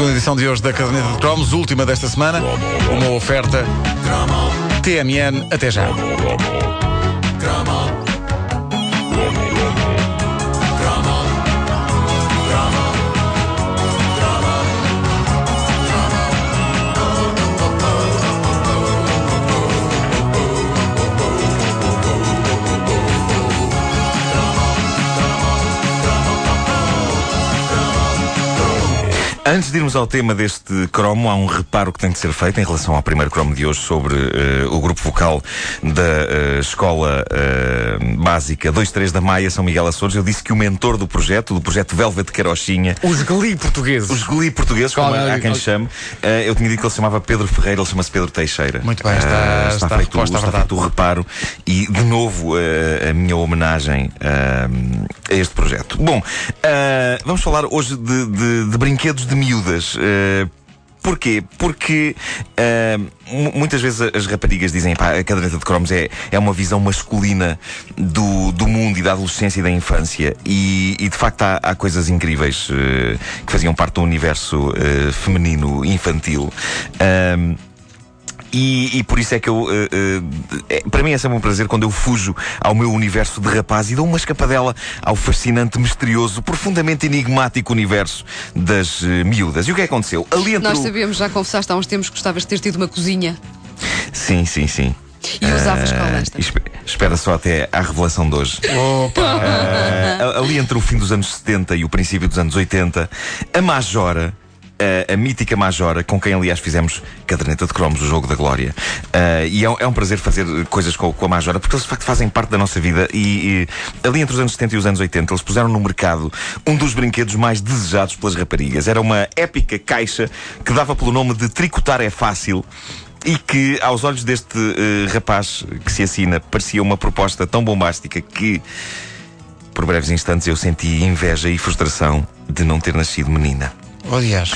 segunda edição de hoje da Caderneta de Cromos, última desta semana. Uma oferta TMN. Até já. Antes de irmos ao tema deste cromo, há um reparo que tem de ser feito em relação ao primeiro cromo de hoje sobre uh, o grupo vocal da uh, Escola uh, Básica 23 da Maia, São Miguel Açores. Eu disse que o mentor do projeto, do projeto Velvet Carochinha... Os Glee portugueses. Os Glee portugueses, como há quem chame. eu tinha dito que ele se chamava Pedro Ferreira, ele chama-se Pedro Teixeira. Muito bem, está, está, está feito, está feito o reparo e, de novo, a minha homenagem a este projeto. Bom, vamos falar hoje de, de, de brinquedos de miúdas. Uh, Porquê? Porque uh, muitas vezes as raparigas dizem que a caderneta de cromos é, é uma visão masculina do, do mundo e da adolescência e da infância. E, e de facto há, há coisas incríveis uh, que faziam parte do universo uh, feminino infantil. E, e, por isso é que eu. Uh, uh, é, para mim é sempre um prazer quando eu fujo ao meu universo de rapaz e dou uma escapadela ao fascinante, misterioso, profundamente enigmático universo das uh, miúdas. E o que é que aconteceu? Ali entre Nós sabíamos, já confessaste há uns tempos que gostavas de ter tido uma cozinha. Sim, sim, sim. E usavas qual esta? Espera só até à revelação de hoje. Opa! Uh, ali entre o fim dos anos 70 e o princípio dos anos 80, a Majora a, a, mítica Majora, com quem aliás fizemos caderneta de cromos, o jogo da glória. Uh, e é, é, um prazer fazer coisas com, com, a Majora, porque eles de facto fazem parte da nossa vida. E, e, ali entre os anos 70 e os anos 80, eles puseram no mercado um dos brinquedos mais desejados pelas raparigas. Era uma épica caixa que dava pelo nome de Tricotar é Fácil e que, aos olhos deste uh, rapaz que se assina, parecia uma proposta tão bombástica que, por breves instantes, eu senti inveja e frustração de não ter nascido menina. Aliás.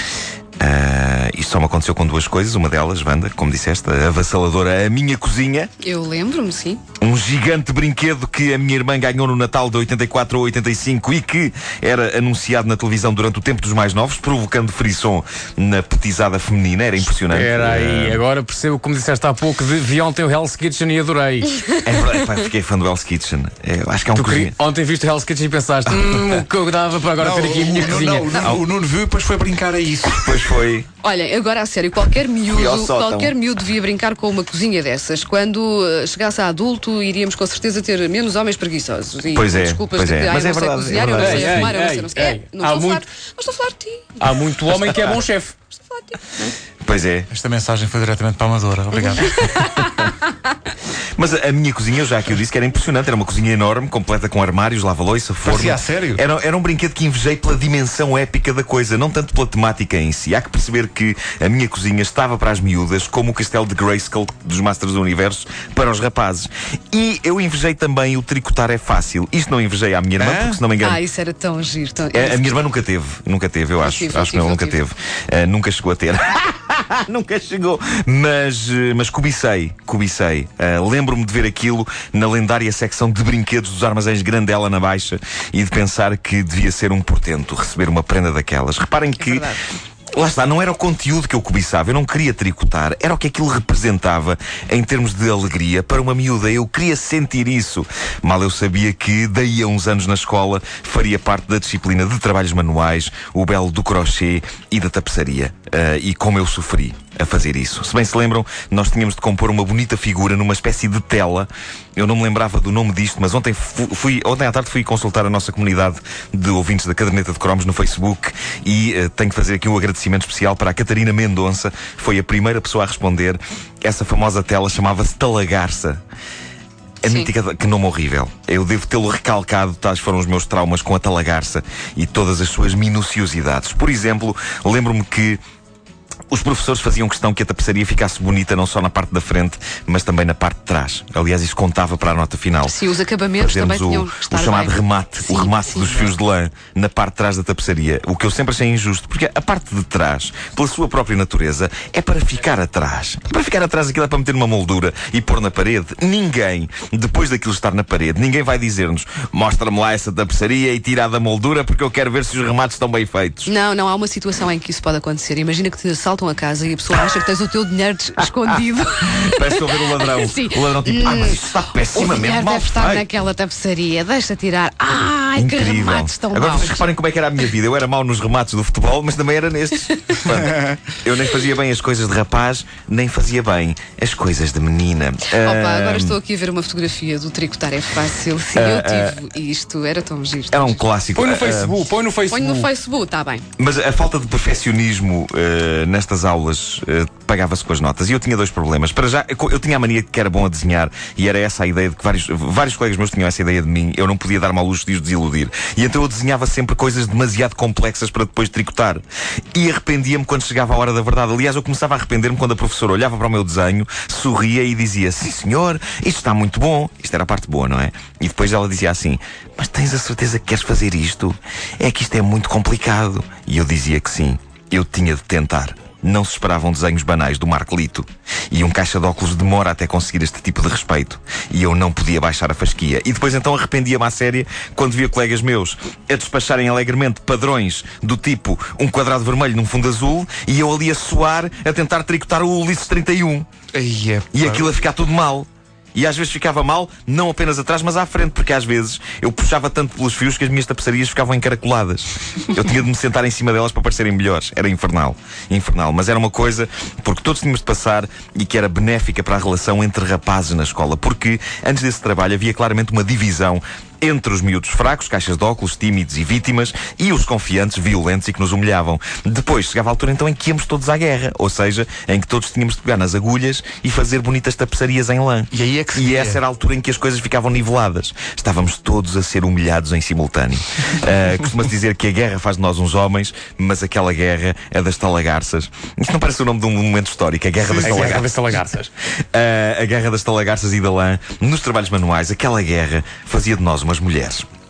Uh, isto só me aconteceu com duas coisas. Uma delas, Wanda, como disseste, a avassaladora A Minha Cozinha. Eu lembro-me, sim. Um gigante brinquedo que a minha irmã ganhou no Natal de 84 ou 85 e que era anunciado na televisão durante o tempo dos mais novos, provocando frisson na petizada feminina. Era impressionante. Era aí, uh... agora percebo, como disseste há pouco, de, vi ontem o Hell's Kitchen e adorei. É verdade, pá, fiquei fã do Hell's Kitchen. É, acho que é um cozinha. Ontem viste o Hell's Kitchen e pensaste, hum, o que eu dava para agora não, ter aqui a minha o, cozinha. Não, não, o Nuno viu e depois foi brincar a isso. Depois foi. Olha, agora a sério, qualquer miúdo, qualquer miúdo devia brincar com uma cozinha dessas. Quando eh, chegasse a adulto, iríamos com certeza ter menos homens preguiçosos. E pois é, desculpas pois de é. que, mas é verdade, sei cozinhar, é eu não sei eu não sei, ei, não sei. ei, Não há estou a muito... falar, mas estou a falar de ti. Há muito homem que é bom chefe. Estou a falar de ti. Pois é. Esta mensagem foi diretamente para a Amadora. Obrigado. Mas a, a, minha cozinha, eu já aqui eu disse que era impressionante. Era uma cozinha enorme, completa com armários, lava-loiça, forno. Parecia a sério? Era, era um brinquedo que invejei pela dimensão épica da coisa, não tanto pela temática em si. Há que perceber que a minha cozinha estava para as miúdas, como o castelo de Grayskull dos Masters do Universo para os rapazes. E eu invejei também o tricotar é fácil. Isto não invejei à minha irmã, porque se não me engano. Ah, isso era tão giro. Tão... É, a minha irmã nunca teve, nunca teve, eu acho. tive, acho que ela nunca tive. Uh, nunca chegou a ter. nunca chegou. Mas, eh, mas cobicei, cobicei. Uh, Lembro-me de ver aquilo na lendária secção de brinquedos dos armazéns Grandela na Baixa e de pensar que devia ser um portento receber uma prenda daquelas. Reparem é que. Lá está, não era o conteúdo que eu cobiçava, eu não queria tricotar, era o que aquilo representava em termos de alegria para uma miúda. Eu queria sentir isso. Mal eu sabia que, daí a uns anos na escola, faria parte da disciplina de trabalhos manuais, o belo do crochê e da tapeçaria. Uh, e como eu sofri a fazer isso. Se bem se lembram, nós tínhamos de compor uma bonita figura numa espécie de tela. Eu não me lembrava do nome disto, mas ontem, fui, ontem à tarde fui consultar a nossa comunidade de ouvintes da Caderneta de Cromos no Facebook e uh, tenho que fazer aqui um agradecimento especial para a Catarina Mendonça. Foi a primeira pessoa a responder. Essa famosa tela chamava-se Talagarça. A Sim. mítica, que nome horrível. Eu devo tê-lo recalcado, tais foram os meus traumas com a talagarça e todas as suas minuciosidades. Por exemplo, lembro-me que Os professores faziam questão que a tapeçaria ficasse bonita não só na parte da frente, mas também na parte de trás. Aliás, isso contava para a nota final. Sim, os acabamentos Fazermos também o, o chamado bem. remate, Sim, o remate sim. dos fios de lã na parte de trás da tapeçaria. O que eu sempre achei injusto, porque a parte de trás, pela sua própria natureza, é para ficar atrás. Para ficar atrás aquilo é para meter uma moldura e pôr na parede. Ninguém, depois daquilo estar na parede, ninguém vai dizer-nos mostra-me lá essa tapeçaria e tira da moldura porque eu quero ver se os remates estão bem feitos. Não, não, há uma situação em que isso pode acontecer. Imagina que te assaltam a casa e a pessoa acha que tens o teu dinheiro escondido. Parece que ver o ladrão. Sim. O ladrão tipo, ah, mas isto está O pessimamente dinheiro mal deve estar naquela tapeçaria. Deixa tirar. Ai, que Incrível. remates tão Agora maus. vocês reparem como é que era a minha vida. Eu era mau nos remates do futebol, mas também era nestes. Portanto, eu nem fazia bem as coisas de rapaz, nem fazia bem as coisas de menina. Opa, Ah, agora estou aqui a ver uma fotografia do tricotar é fácil. Sim, eu tive isto, era tão giro. Era um clássico. Põe no Ah, Facebook, põe no Põe Facebook. no Facebook, está bem. Mas a falta de perfeccionismo eh, nestas aulas eh, pagava-se com as notas. E eu tinha dois problemas. Para já, eu, tinha a mania de que era bom a desenhar e era essa a ideia de que vários, vários colegas meus tinham essa ideia de mim. Eu não podia dar-me ao luxo de os desiludir. E então eu desenhava sempre coisas demasiado complexas para depois tricotar. E arrependia-me quando chegava a hora da verdade. Aliás, eu começava a arrepender-me quando a professora olhava para o meu desenho, sorria e dizia: Sim, senhor, isto está muito bom. Isto era a parte boa, não é? E depois ela dizia assim: Mas tens a certeza que queres fazer isto? É que isto é muito complicado. E eu dizia que sim. Eu tinha de tentar. Não se esperavam desenhos banais do Marco Lito. E um caixa de óculos demora até conseguir este tipo de respeito. E eu não podia baixar a fasquia. E depois então arrependia-me à séria quando via colegas meus a despacharem alegremente padrões do tipo um quadrado vermelho num fundo azul e eu ali a suar a tentar tricotar o Ulisses 31. Aí é E aquilo a ficar tudo mal. E às vezes ficava mal, não apenas atrás, mas à frente, porque às vezes eu puxava tanto pelos fios que as minhas tapeçarias ficavam encaracoladas. Eu tinha de me sentar em cima delas para parecerem melhores. Era infernal. Infernal. Mas era uma coisa porque todos tínhamos de passar e que era benéfica para a relação entre rapazes na escola. Porque antes desse trabalho havia claramente uma divisão entre os miúdos fracos, caixas de óculos, tímidos e vítimas, e os confiantes, violentos e que nos humilhavam. Depois chegava a altura então em que íamos todos à guerra, ou seja, em que todos tínhamos de pegar nas agulhas e fazer bonitas tapeçarias em lã. E aí é que se E essa era a altura em que as coisas ficavam niveladas. Estávamos todos a ser humilhados em simultâneo. Ah, Costuma-se dizer que a guerra faz de nós uns homens, mas aquela guerra é das talagarças. Isto não parece o nome de um momento histórico, a guerra das A guerra talagarças. das talagarças. Ah, a guerra das talagarças e da lã, nos trabalhos manuais, aquela guerra fazia de nós umas mulheres.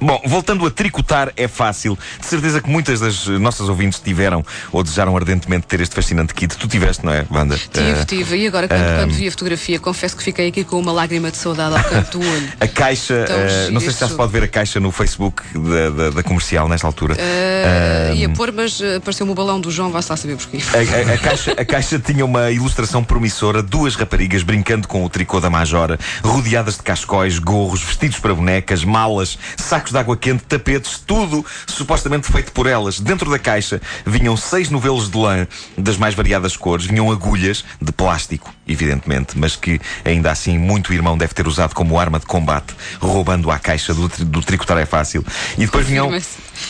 Bom, voltando a tricotar é fácil. De certeza que muitas das nossas ouvintes tiveram ou desejaram ardentemente ter este fascinante kit. Tu tiveste, não é, Wanda? Tive, Ah, tive. E agora, quando, quando vi a fotografia, confesso que fiquei aqui com uma lágrima de saudade ao canto do olho. A caixa, giro não sei se já se pode ver a caixa no Facebook da, da- da comercial nesta altura. Ah, ia pôr, mas apareceu-me o balão do João, vá-se lá saber porquê. A, a- a caixa, a caixa tinha uma ilustração promissora, duas raparigas brincando com o tricô da Majora, rodeadas de cascóis, gorros, vestidos para bonecas, malas, sacos de água quente, tapetes, tudo supostamente feito por elas. Dentro da caixa vinham seis novelos de lã das mais variadas cores, vinham agulhas de plástico, evidentemente, mas que ainda assim muito irmão deve ter usado como arma de combate, roubando a caixa do, do tricotar é fácil. E depois vinham.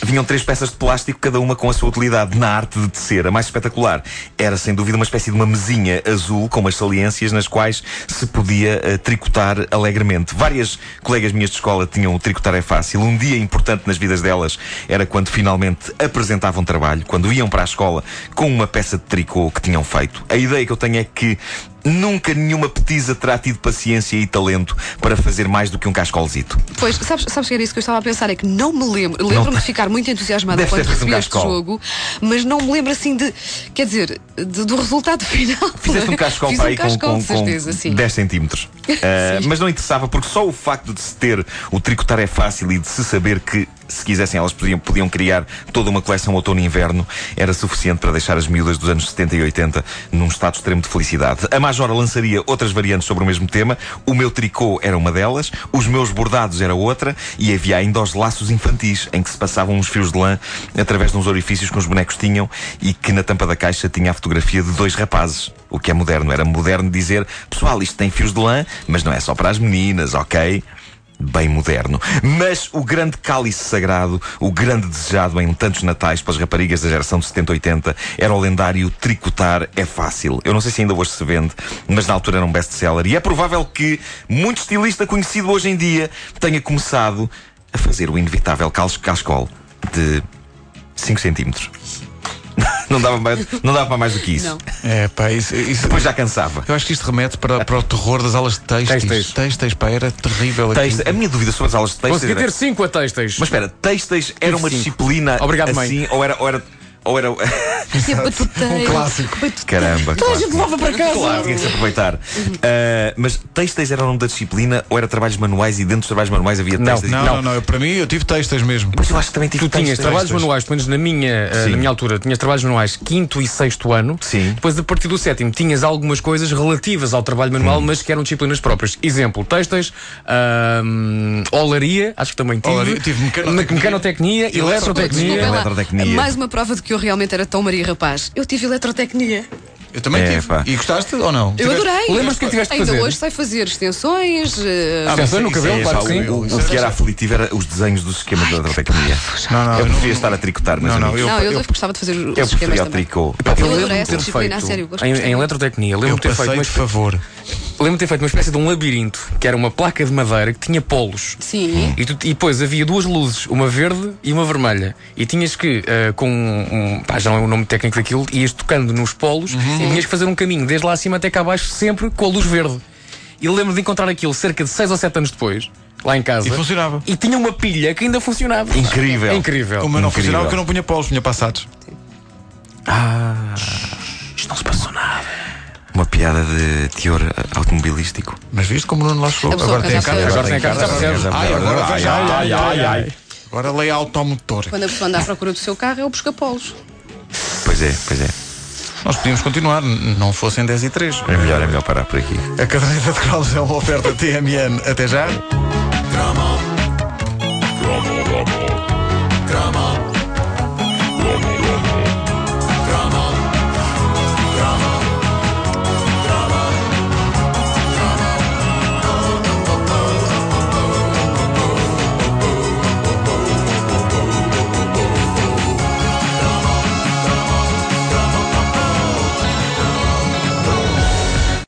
Vinham três peças de plástico, cada uma com a sua utilidade na arte de tecer. A mais espetacular era, sem dúvida, uma espécie de uma mesinha azul com umas saliências nas quais se podia eh, tricotar alegremente. Várias colegas minhas de escola tinham o tricotar é fácil. Um dia importante nas vidas delas era quando finalmente apresentavam trabalho, quando iam para a escola com uma peça de tricô que tinham feito. A ideia que eu tenho é que Nunca nenhuma petisa terá tido paciência e talento para fazer mais do que um cascolzito. Pois, sabes, sabes que era isso que eu estava a pensar? É que não me lembro. Lembro-me de ficar muito entusiasmada quando feito um recebi este jogo, mas não me lembro assim de. Quer dizer, de- do resultado final. Fizeste um cascol para um aí com, com, certeza, com sim. 10 centímetros. Uh, mas não interessava porque só o facto de se ter o tricotar é fácil e de se saber que, se quisessem, elas podiam, podiam criar toda uma coleção outono e inverno era suficiente para deixar as miúdas dos anos 70 e 80 num estado extremo de felicidade. A Majora lançaria outras variantes sobre o mesmo tema. O meu tricô era uma delas, os meus bordados era outra e havia ainda os laços infantis em que se passavam uns fios de lã através de uns orifícios que os bonecos tinham e que na tampa da caixa tinha a fotografia de dois rapazes. O que é moderno. Era moderno dizer, pessoal, isto tem fios de lã, mas não é só para as meninas, ok? Bem moderno. Mas o grande cálice sagrado, o grande desejado em tantos natais para as raparigas da geração de 70 80, era o lendário Tricotar é Fácil. Eu não sei se ainda hoje se vende, mas na altura era um best-seller. E é provável que muito estilista conhecido hoje em dia tenha começado a fazer o inevitável cal- cascol de 5 centímetros. Não dava, mais, não dava para mais do que isso. Não. É, pá, isso, isso- Depois já cansava. Eu acho que isto remete para, para o terror das aulas de textos. Têxteis. Têxteis, pá, era terrível. aquilo. Texto, a minha dúvida sobre as aulas de texto Consegui era- ter cinco atextas. Mas espera, textos era uma cinco. disciplina Obrigado, mãe. assim, ou era. Ou era, ou era... Que é batuteiro. Um clássico. Caramba, Toda a gente levava para casa. Claro, tinha que se aproveitar. Ah, mas textos era o nome da disciplina ou era trabalhos manuais e dentro dos trabalhos manuais havia Não, textos? Não, não, não, eu, para mim eu tive textas mesmo. Mas eu acho que também tive Tu tinhas textos. trabalhos manuais, pelo menos na minha, eh, Sim. na minha altura, tinhas trabalhos manuais quinto e sexto ano. Sim. Depois, a partir do sétimo, tinhas algumas coisas relativas ao trabalho manual, mas que eram disciplinas próprias. Exemplo, textos, ahm, olaria, acho que também tive. Olaria, tive mecanotecnia. mecanotecnia, eletrotecnia. lá. Eletrotecnia. Mais uma prova de que eu realmente era tão Maria Rapaz. Eu tive eletrotecnia. Eu também É, tive. pá. E gostaste ou não? Eu Tiveste- adorei. Lembras-te que tiveste que Ainda fazer? hoje sei fazer extensões. eh, Ah, Extensões no cabelo, é- claro que sim. o, o- o que era aflitivo era os desenhos dos esquemas da eletrotecnia. Não, não, eu eu preferia não- estar a tricotar, mas Não, não, eu, não, eu, eu- gostava de fazer os eu esquemas preferia o tricô. Eu Eu adorei essa disciplina, a feito sério, em, eletrotecnia, lembro eu de ter feito passei uma de favor. Lembro de ter feito uma espécie de um labirinto, que era uma placa de madeira que tinha polos. Sim. E, tu- e depois havia duas luzes, uma verde e uma vermelha. E tinhas que, eh, com um, pá, já não é o nome técnico daquilo, ias tocando nos polos e tinhas que fazer um caminho desde lá acima até cá abaixo, sempre com a luz verde. E eu lembro de encontrar aquilo cerca de 6 ou 7 anos depois, lá em casa. E funcionava. E tinha uma pilha que ainda funcionava. Incrível. É incrível. O meu não Incrível. funcionava porque eu não punha polos, punha passados. Isto não se passou nada. Uma piada de teor automobilístico. Mas viste como o Nuno lá chegou? Agora tem a carta. Agora tem a carta? Ai, agora Ai, ai, Ai, ai, ai. Agora leia automotor. Quando a pessoa anda à procura do seu carro, é o busca-polos. Pois é, pois é. Nós podíamos continuar, não fossem 10 e 3. É melhor, é melhor parar por aqui. A caderneta de cromos é uma oferta TMN. Até já.